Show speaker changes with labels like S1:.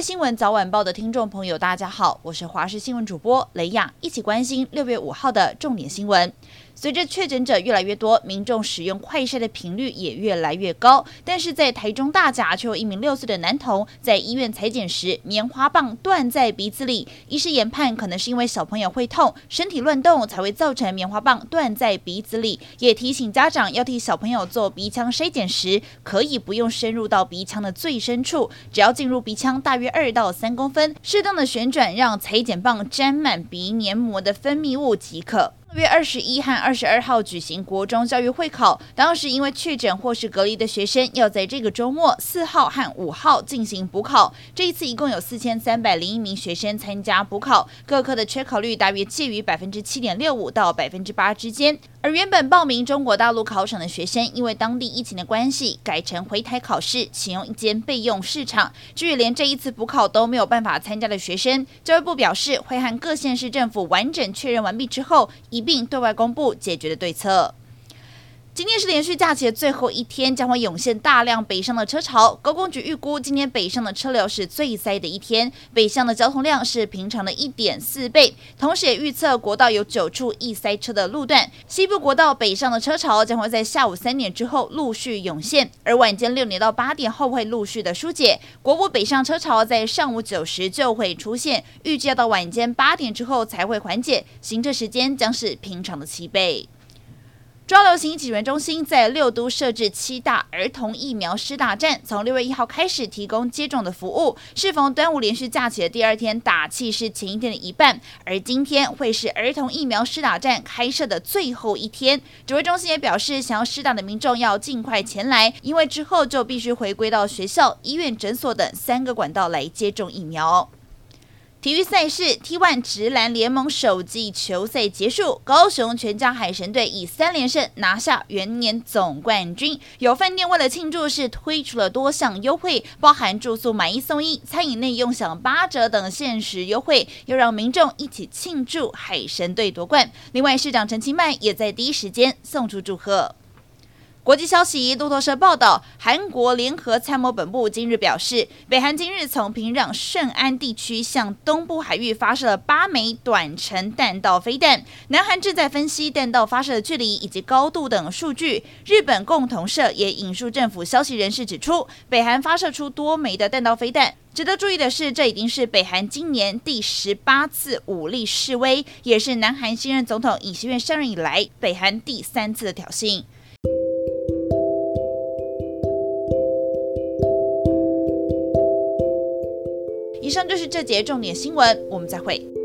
S1: 新闻早晚报的听众朋友，大家好，我是华视新闻主播雷亚，一起关心六月五号的重点新闻。随着确诊者越来越多，民众使用快筛的频率也越来越高。但是在台中大甲，却有一名六岁的男童在医院裁剪时，棉花棒断在鼻子里。医师研判，可能是因为小朋友会痛，身体乱动才会造成棉花棒断在鼻子里。也提醒家长要替小朋友做鼻腔筛检时，可以不用深入到鼻腔的最深处，只要进入鼻腔大约二到三公分，适当的旋转，让裁剪棒沾满鼻黏膜的分泌物即可。六月二十一和二十二号举行国中教育会考，当时因为确诊或是隔离的学生，要在这个周末四号和五号进行补考。这一次一共有四千三百零一名学生参加补考，各科的缺考率大约介于百分之七点六五到百分之八之间。而原本报名中国大陆考场的学生，因为当地疫情的关系，改成回台考试，启用一间备用市场。至于连这一次补考都没有办法参加的学生，教育部表示会和各县市政府完整确认完毕之后，一并对外公布解决的对策。今天是连续假期的最后一天，将会涌现大量北上的车潮。高公局预估，今天北上的车流是最塞的一天，北向的交通量是平常的一点四倍。同时也预测，国道有九处易塞车的路段，西部国道北上的车潮将会在下午三点之后陆续涌现，而晚间六点到八点后会陆续的疏解。国五北上车潮在上午九时就会出现，预计要到晚间八点之后才会缓解，行车时间将是平常的七倍。中央流行疫情指挥中心在六都设置七大儿童疫苗施打站，从六月一号开始提供接种的服务。适逢端午连续假期的第二天，打气是前一天的一半，而今天会是儿童疫苗施打站开设的最后一天。指挥中心也表示，想要施打的民众要尽快前来，因为之后就必须回归到学校、医院、诊所等三个管道来接种疫苗。体育赛事，T1 职篮联盟首季球赛结束，高雄全家海神队以三连胜拿下元年总冠军。有饭店为了庆祝，是推出了多项优惠，包含住宿买一送一、餐饮内用享八折等限时优惠，又让民众一起庆祝海神队夺冠。另外，市长陈其迈也在第一时间送出祝贺。国际消息，路透社报道，韩国联合参谋本部今日表示，北韩今日从平壤圣安地区向东部海域发射了八枚短程弹道飞弹。南韩正在分析弹道发射的距离以及高度等数据。日本共同社也引述政府消息人士指出，北韩发射出多枚的弹道飞弹。值得注意的是，这已经是北韩今年第十八次武力示威，也是南韩新任总统尹锡悦上任以来北韩第三次的挑衅。以上就是这节重点新闻，我们再会。